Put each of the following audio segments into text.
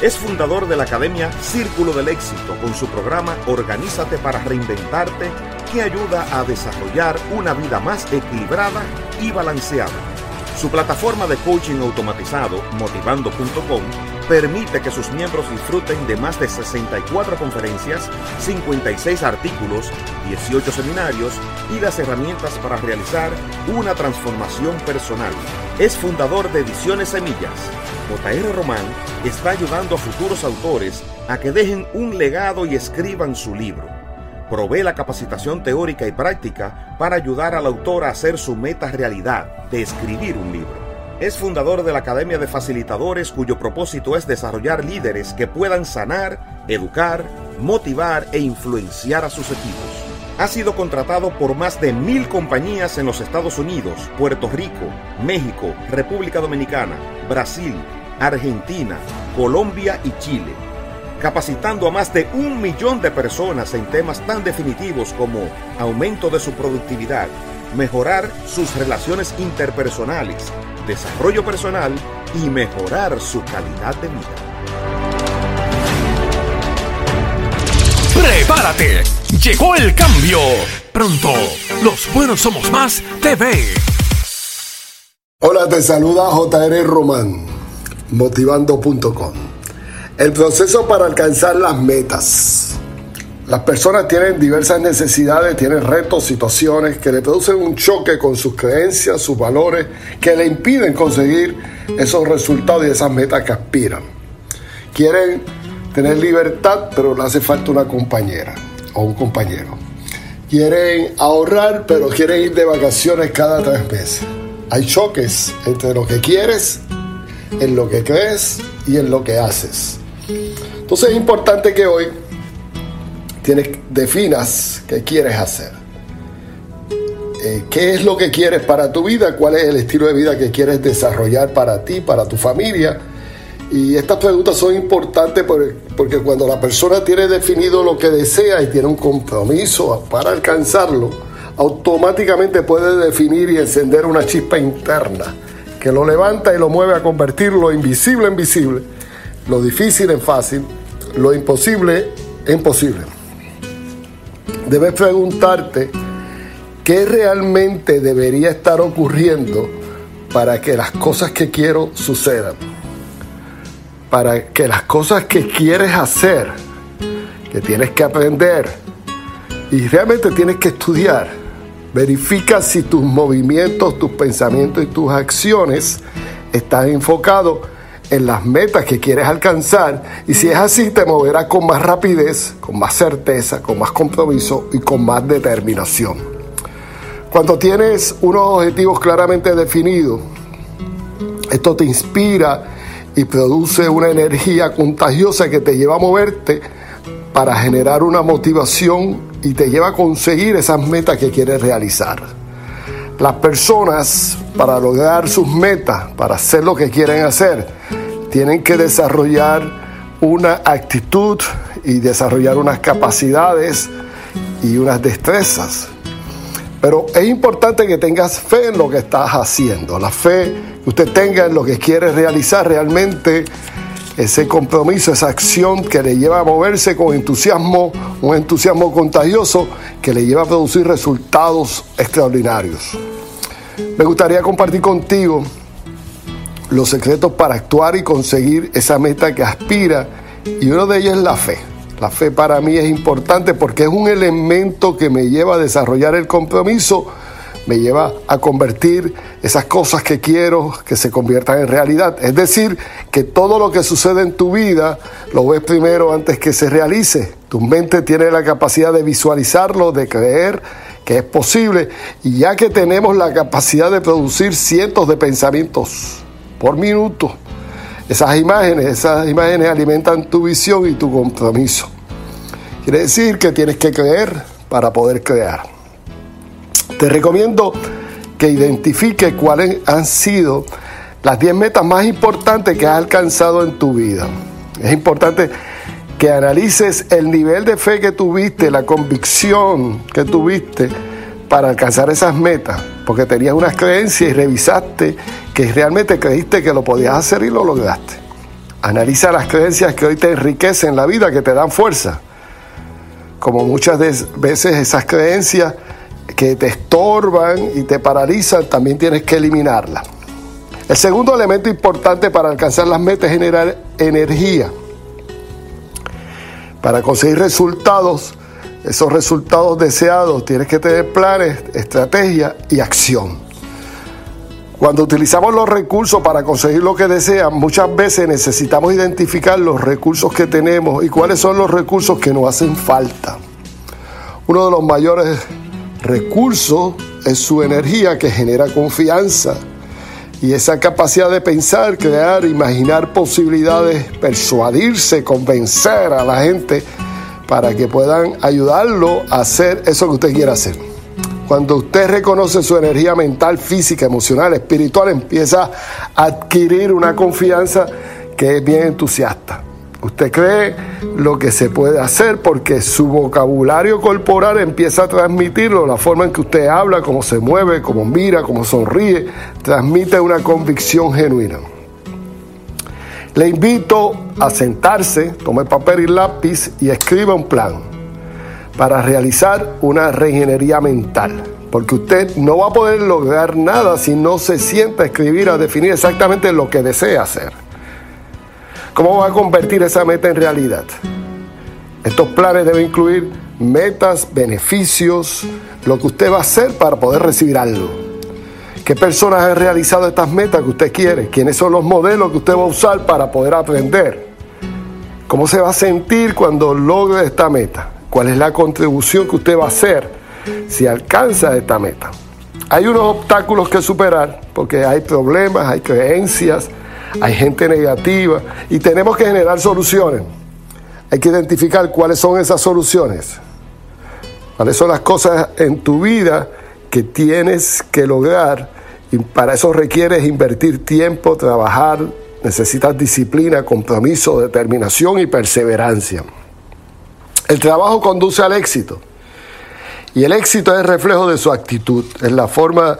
Es fundador de la Academia Círculo del Éxito con su programa Organízate para Reinventarte que ayuda a desarrollar una vida más equilibrada y balanceada. Su plataforma de coaching automatizado, motivando.com, permite que sus miembros disfruten de más de 64 conferencias, 56 artículos, 18 seminarios y las herramientas para realizar una transformación personal. Es fundador de Ediciones Semillas. JR Román está ayudando a futuros autores a que dejen un legado y escriban su libro. Provee la capacitación teórica y práctica para ayudar al autor a hacer su meta realidad de escribir un libro. Es fundador de la Academia de Facilitadores cuyo propósito es desarrollar líderes que puedan sanar, educar, motivar e influenciar a sus equipos. Ha sido contratado por más de mil compañías en los Estados Unidos, Puerto Rico, México, República Dominicana, Brasil, Argentina, Colombia y Chile capacitando a más de un millón de personas en temas tan definitivos como aumento de su productividad, mejorar sus relaciones interpersonales, desarrollo personal y mejorar su calidad de vida. ¡Prepárate! Llegó el cambio. Pronto, los buenos somos más TV. Hola, te saluda JR Román, motivando.com. El proceso para alcanzar las metas. Las personas tienen diversas necesidades, tienen retos, situaciones que le producen un choque con sus creencias, sus valores, que le impiden conseguir esos resultados y esas metas que aspiran. Quieren tener libertad, pero le hace falta una compañera o un compañero. Quieren ahorrar, pero quieren ir de vacaciones cada tres meses. Hay choques entre lo que quieres, en lo que crees y en lo que haces. Entonces es importante que hoy tienes, definas qué quieres hacer. Eh, ¿Qué es lo que quieres para tu vida? ¿Cuál es el estilo de vida que quieres desarrollar para ti, para tu familia? Y estas preguntas son importantes porque cuando la persona tiene definido lo que desea y tiene un compromiso para alcanzarlo, automáticamente puede definir y encender una chispa interna que lo levanta y lo mueve a convertir lo invisible en visible lo difícil en fácil, lo imposible en posible. Debes preguntarte qué realmente debería estar ocurriendo para que las cosas que quiero sucedan. Para que las cosas que quieres hacer, que tienes que aprender y realmente tienes que estudiar, verifica si tus movimientos, tus pensamientos y tus acciones están enfocados en las metas que quieres alcanzar y si es así te moverás con más rapidez, con más certeza, con más compromiso y con más determinación. Cuando tienes unos objetivos claramente definidos, esto te inspira y produce una energía contagiosa que te lleva a moverte para generar una motivación y te lleva a conseguir esas metas que quieres realizar. Las personas, para lograr sus metas, para hacer lo que quieren hacer, tienen que desarrollar una actitud y desarrollar unas capacidades y unas destrezas. Pero es importante que tengas fe en lo que estás haciendo, la fe que usted tenga en lo que quiere realizar realmente, ese compromiso, esa acción que le lleva a moverse con entusiasmo, un entusiasmo contagioso que le lleva a producir resultados extraordinarios. Me gustaría compartir contigo los secretos para actuar y conseguir esa meta que aspira y uno de ellos es la fe. La fe para mí es importante porque es un elemento que me lleva a desarrollar el compromiso, me lleva a convertir esas cosas que quiero que se conviertan en realidad. Es decir, que todo lo que sucede en tu vida lo ves primero antes que se realice. Tu mente tiene la capacidad de visualizarlo, de creer que es posible. Y ya que tenemos la capacidad de producir cientos de pensamientos por minuto, esas imágenes, esas imágenes alimentan tu visión y tu compromiso. Quiere decir que tienes que creer para poder crear. Te recomiendo que identifique cuáles han sido las 10 metas más importantes que has alcanzado en tu vida. Es importante que analices el nivel de fe que tuviste, la convicción que tuviste para alcanzar esas metas, porque tenías unas creencias y revisaste que realmente creíste que lo podías hacer y lo lograste. Analiza las creencias que hoy te enriquecen la vida, que te dan fuerza. Como muchas veces esas creencias que te estorban y te paralizan, también tienes que eliminarlas. El segundo elemento importante para alcanzar las metas es generar energía. Para conseguir resultados, esos resultados deseados, tienes que tener planes, estrategia y acción. Cuando utilizamos los recursos para conseguir lo que desean, muchas veces necesitamos identificar los recursos que tenemos y cuáles son los recursos que nos hacen falta. Uno de los mayores recursos es su energía que genera confianza y esa capacidad de pensar, crear, imaginar posibilidades, persuadirse, convencer a la gente para que puedan ayudarlo a hacer eso que usted quiere hacer. Cuando usted reconoce su energía mental, física, emocional, espiritual, empieza a adquirir una confianza que es bien entusiasta. Usted cree lo que se puede hacer porque su vocabulario corporal empieza a transmitirlo, la forma en que usted habla, cómo se mueve, cómo mira, cómo sonríe, transmite una convicción genuina. Le invito a sentarse, tome papel y lápiz y escriba un plan para realizar una reingeniería mental. Porque usted no va a poder lograr nada si no se sienta a escribir, a definir exactamente lo que desea hacer. ¿Cómo va a convertir esa meta en realidad? Estos planes deben incluir metas, beneficios, lo que usted va a hacer para poder recibir algo. ¿Qué personas han realizado estas metas que usted quiere? ¿Quiénes son los modelos que usted va a usar para poder aprender? ¿Cómo se va a sentir cuando logre esta meta? Cuál es la contribución que usted va a hacer si alcanza esta meta. Hay unos obstáculos que superar porque hay problemas, hay creencias, hay gente negativa y tenemos que generar soluciones. Hay que identificar cuáles son esas soluciones, cuáles son las cosas en tu vida que tienes que lograr y para eso requieres invertir tiempo, trabajar, necesitas disciplina, compromiso, determinación y perseverancia. El trabajo conduce al éxito. Y el éxito es reflejo de su actitud, es la forma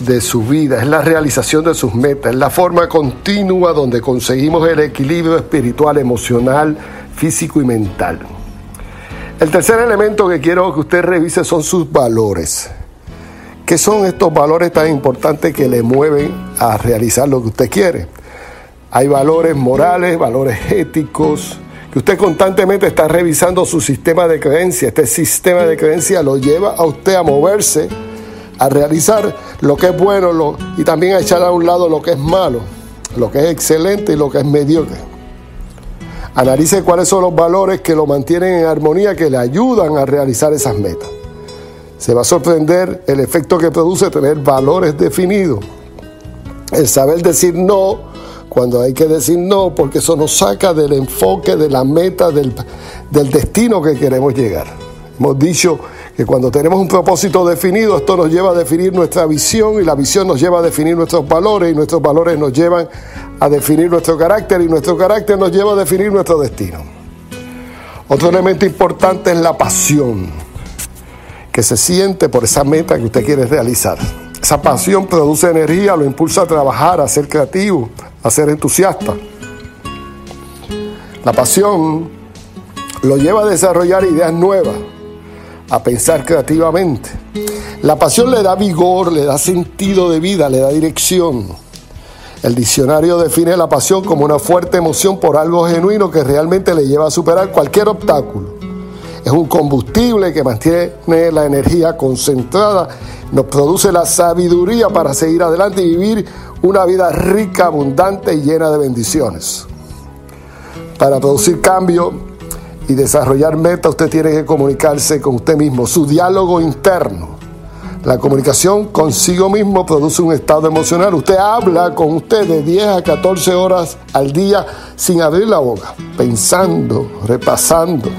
de su vida, es la realización de sus metas, es la forma continua donde conseguimos el equilibrio espiritual, emocional, físico y mental. El tercer elemento que quiero que usted revise son sus valores. ¿Qué son estos valores tan importantes que le mueven a realizar lo que usted quiere? Hay valores morales, valores éticos, que usted constantemente está revisando su sistema de creencia. Este sistema de creencia lo lleva a usted a moverse, a realizar lo que es bueno y también a echar a un lado lo que es malo, lo que es excelente y lo que es mediocre. Analice cuáles son los valores que lo mantienen en armonía, que le ayudan a realizar esas metas. Se va a sorprender el efecto que produce tener valores definidos. El saber decir no cuando hay que decir no, porque eso nos saca del enfoque, de la meta, del, destino que queremos llegar. Hemos dicho que cuando tenemos un propósito definido, esto nos lleva a definir nuestra visión y la visión nos lleva a definir nuestros valores y nuestros valores nos llevan a definir nuestro carácter y nuestro carácter nos lleva a definir nuestro destino. Otro elemento importante es la pasión. que se siente por esa meta que usted quiere realizar. Esa pasión produce energía, lo impulsa a trabajar, a ser creativo, a ser entusiasta. La pasión lo lleva a desarrollar ideas nuevas, a pensar creativamente. La pasión le da vigor, le da sentido de vida, le da dirección. El diccionario define la pasión como una fuerte emoción por algo genuino que realmente le lleva a superar cualquier obstáculo. Es un combustible que mantiene la energía concentrada, nos produce la sabiduría para seguir adelante y vivir una vida rica, abundante y llena de bendiciones. Para producir cambio y desarrollar metas, usted tiene que comunicarse con usted mismo, su diálogo interno la comunicación consigo mismo produce un estado emocional. Usted habla con usted de 10 a 14 horas al día sin abrir la boca, pensando, repasando.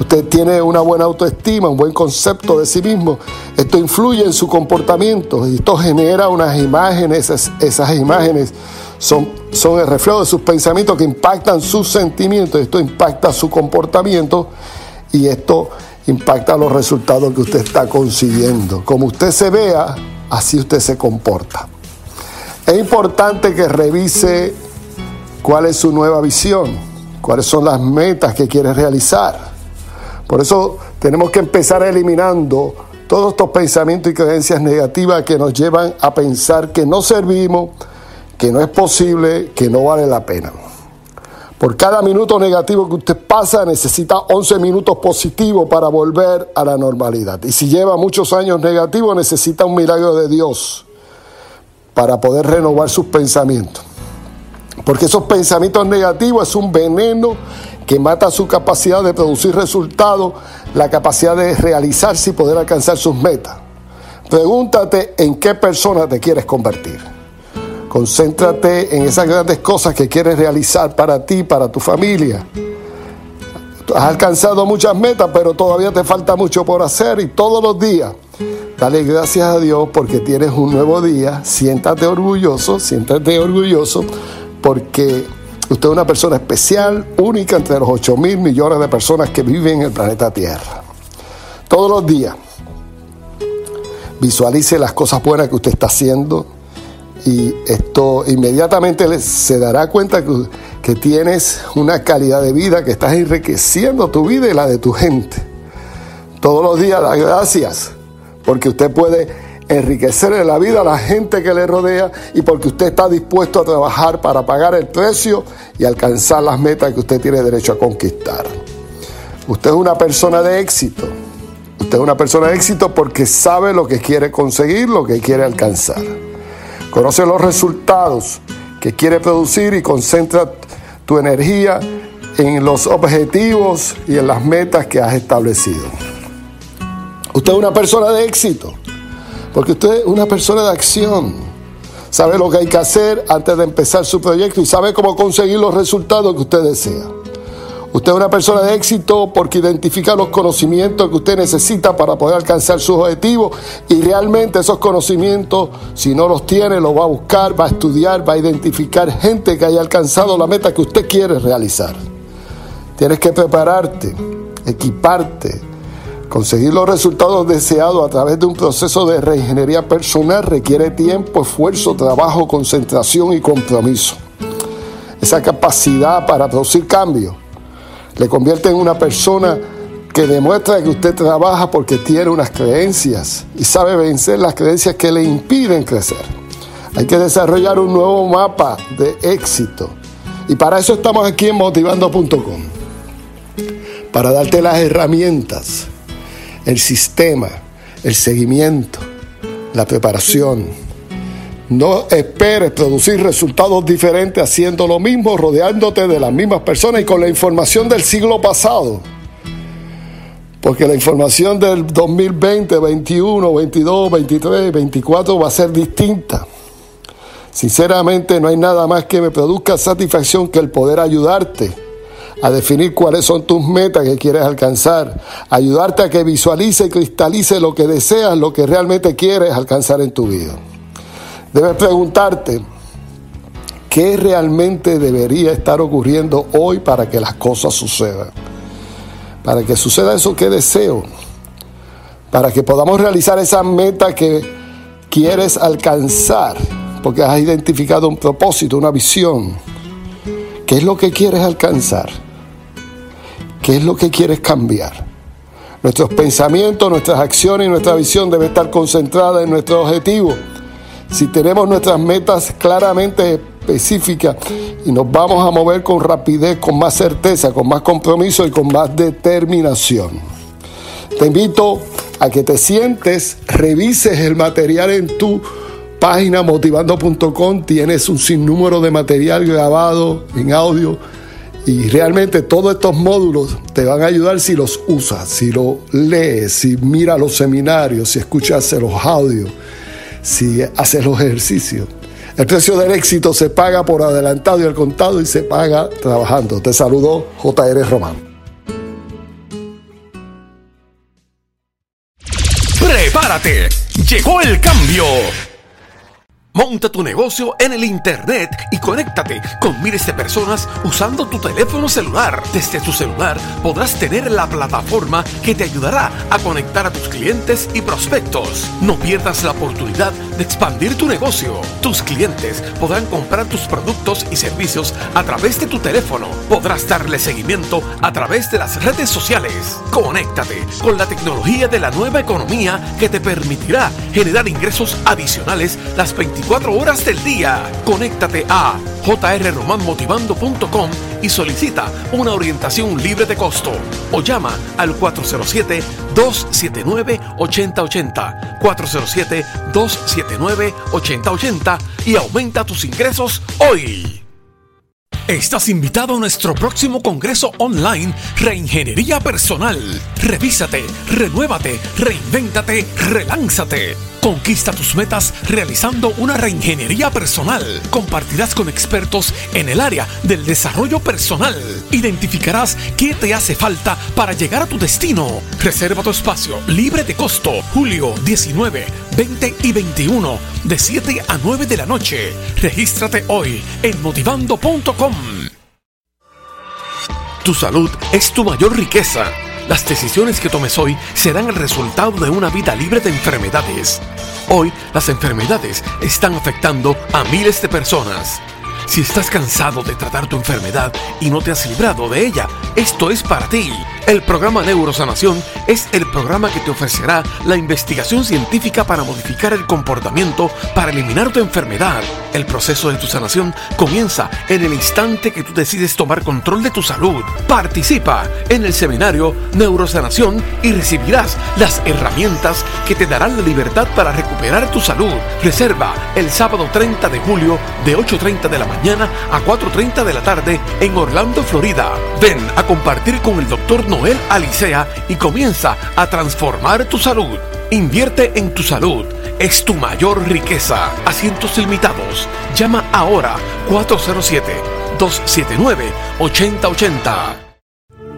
Usted tiene una buena autoestima, un buen concepto de sí mismo. Esto influye en su comportamiento y esto genera unas imágenes. Esas, imágenes son, son el reflejo de sus pensamientos que impactan sus sentimientos. Esto impacta su comportamiento y esto impacta los resultados que usted está consiguiendo. Como usted se vea, así usted se comporta. Es importante que revise cuál es su nueva visión, cuáles son las metas que quiere realizar. Por eso tenemos que empezar eliminando todos estos pensamientos y creencias negativas que nos llevan a pensar que no servimos, que no es posible, que no vale la pena. Por cada minuto negativo que usted pasa, necesita 11 minutos positivos para volver a la normalidad. Y si lleva muchos años negativos, necesita un milagro de Dios para poder renovar sus pensamientos. Porque esos pensamientos negativos es un veneno que mata su capacidad de producir resultados, la capacidad de realizarse y poder alcanzar sus metas. Pregúntate en qué persona te quieres convertir. Concéntrate en esas grandes cosas que quieres realizar para ti, para tu familia. Has alcanzado muchas metas, pero todavía te falta mucho por hacer y todos los días dale gracias a Dios porque tienes un nuevo día. Siéntate orgulloso, siéntate orgulloso porque usted es una persona especial, única entre los 8 mil millones de personas que viven en el planeta Tierra. Todos los días visualice las cosas buenas que usted está haciendo y esto inmediatamente se dará cuenta que, tienes una calidad de vida, que estás enriqueciendo tu vida y la de tu gente. Todos los días da gracias, porque usted puede enriquecer en la vida a la gente que le rodea y porque usted está dispuesto a trabajar para pagar el precio y alcanzar las metas que usted tiene derecho a conquistar. Usted es una persona de éxito. Usted es una persona de éxito porque sabe lo que quiere conseguir, lo que quiere alcanzar. Conoce los resultados que quiere producir y concentra tu energía en los objetivos y en las metas que has establecido. Usted es una persona de éxito, porque usted es una persona de acción. Sabe lo que hay que hacer antes de empezar su proyecto y sabe cómo conseguir los resultados que usted desea. Usted es una persona de éxito porque identifica los conocimientos que usted necesita para poder alcanzar sus objetivos y realmente esos conocimientos, si no los tiene, los va a buscar, va a estudiar, va a identificar gente que haya alcanzado la meta que usted quiere realizar. Tienes que prepararte, equiparte, conseguir los resultados deseados a través de un proceso de reingeniería personal requiere tiempo, esfuerzo, trabajo, concentración y compromiso. Esa capacidad para producir cambios le convierte en una persona que demuestra que usted trabaja porque tiene unas creencias y sabe vencer las creencias que le impiden crecer. Hay que desarrollar un nuevo mapa de éxito. Y para eso estamos aquí en motivando.com. Para darte las herramientas, el sistema, el seguimiento, la preparación, no esperes producir resultados diferentes haciendo lo mismo, rodeándote de las mismas personas y con la información del siglo pasado. Porque la información del 2020, 21, 22, 23, 24 va a ser distinta. Sinceramente no hay nada más que me produzca satisfacción que el poder ayudarte a definir cuáles son tus metas que quieres alcanzar, ayudarte a que visualice y cristalice lo que deseas, lo que realmente quieres alcanzar en tu vida. Debes preguntarte, ¿qué realmente debería estar ocurriendo hoy para que las cosas sucedan? Para que suceda eso que deseo. para que podamos realizar esa meta que quieres alcanzar, porque has identificado un propósito, una visión. ¿Qué es lo que quieres alcanzar? ¿Qué es lo que quieres cambiar? Nuestros pensamientos, nuestras acciones y nuestra visión debe estar concentrada en nuestro objetivo. Si tenemos nuestras metas claramente específicas y nos vamos a mover con rapidez, con más certeza, con más compromiso y con más determinación. Te invito a que te sientes, revises el material en tu página motivando.com. Tienes un sinnúmero de material grabado en audio y realmente todos estos módulos te van a ayudar si los usas, si lo lees, si miras los seminarios, si escuchas los audios, si haces los ejercicios. El precio del éxito se paga por adelantado y al contado y se paga trabajando. Te saludo JR Román. Prepárate, llegó el cambio. Monta tu negocio en el Internet y conéctate con miles de personas usando tu teléfono celular. Desde tu celular podrás tener la plataforma que te ayudará a conectar a tus clientes y prospectos. No pierdas la oportunidad de expandir tu negocio. Tus clientes podrán comprar tus productos y servicios a través de tu teléfono. Podrás darle seguimiento a través de las redes sociales. Conéctate con la tecnología de la nueva economía que te permitirá generar ingresos adicionales las 24 24 horas del día. Conéctate a jrromanmotivando.com y solicita una orientación libre de costo o llama al 407-279-8080. 407-279-8080 y aumenta tus ingresos hoy. Estás invitado a nuestro próximo congreso online Reingeniería Personal. Revísate, renuévate, reinvéntate, relánzate. Conquista tus metas realizando una reingeniería personal. Compartirás con expertos en el área del desarrollo personal. Identificarás qué te hace falta para llegar a tu destino. Reserva tu espacio libre de costo. Julio 19, 20 y 21 de 7 a 9 de la noche. Regístrate hoy en motivando.com. Tu salud es tu mayor riqueza. Las decisiones que tomes hoy serán el resultado de una vida libre de enfermedades. Hoy las enfermedades están afectando a miles de personas. Si estás cansado de tratar tu enfermedad y no te has librado de ella, esto es para ti. El programa Neurosanación es el programa que te ofrecerá la investigación científica para modificar el comportamiento para eliminar tu enfermedad. El proceso de tu sanación comienza en el instante que tú decides tomar control de tu salud. Participa en el seminario Neurosanación y recibirás las herramientas que te darán la libertad para recuperar tu salud. Reserva el sábado 30 de julio de 8.30 de la mañana a 4.30 de la tarde en Orlando, Florida. Ven a compartir con el doctor Noel Alicea y comienza a transformar tu salud. Invierte en tu salud. Es tu mayor riqueza. Asientos limitados. Llama ahora 407-279-8080.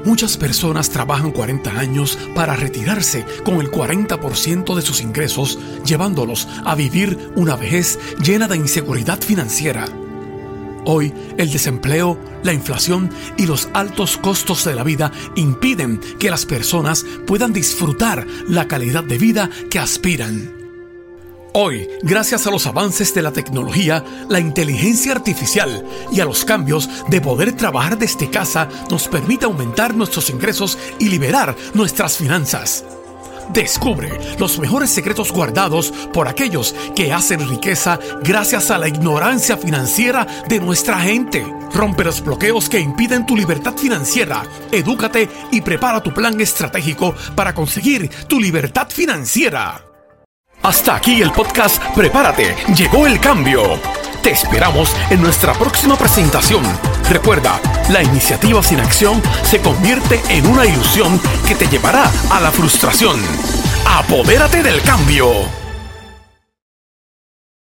Muchas personas trabajan 40 años para retirarse con el 40% de sus ingresos, llevándolos a vivir una vejez llena de inseguridad financiera. Hoy el desempleo, la inflación y los altos costos de la vida impiden que las personas puedan disfrutar la calidad de vida que aspiran. Hoy, gracias a los avances de la tecnología, la inteligencia artificial y a los cambios de poder trabajar desde casa, nos permite aumentar nuestros ingresos y liberar nuestras finanzas. Descubre los mejores secretos guardados por aquellos que hacen riqueza gracias a la ignorancia financiera de nuestra gente. Rompe los bloqueos que impiden tu libertad financiera. Edúcate y prepara tu plan estratégico para conseguir tu libertad financiera. Hasta aquí el podcast Prepárate, llegó el cambio. Te esperamos en nuestra próxima presentación. Recuerda, la iniciativa sin acción se convierte en una ilusión que te llevará a la frustración. Apodérate del cambio.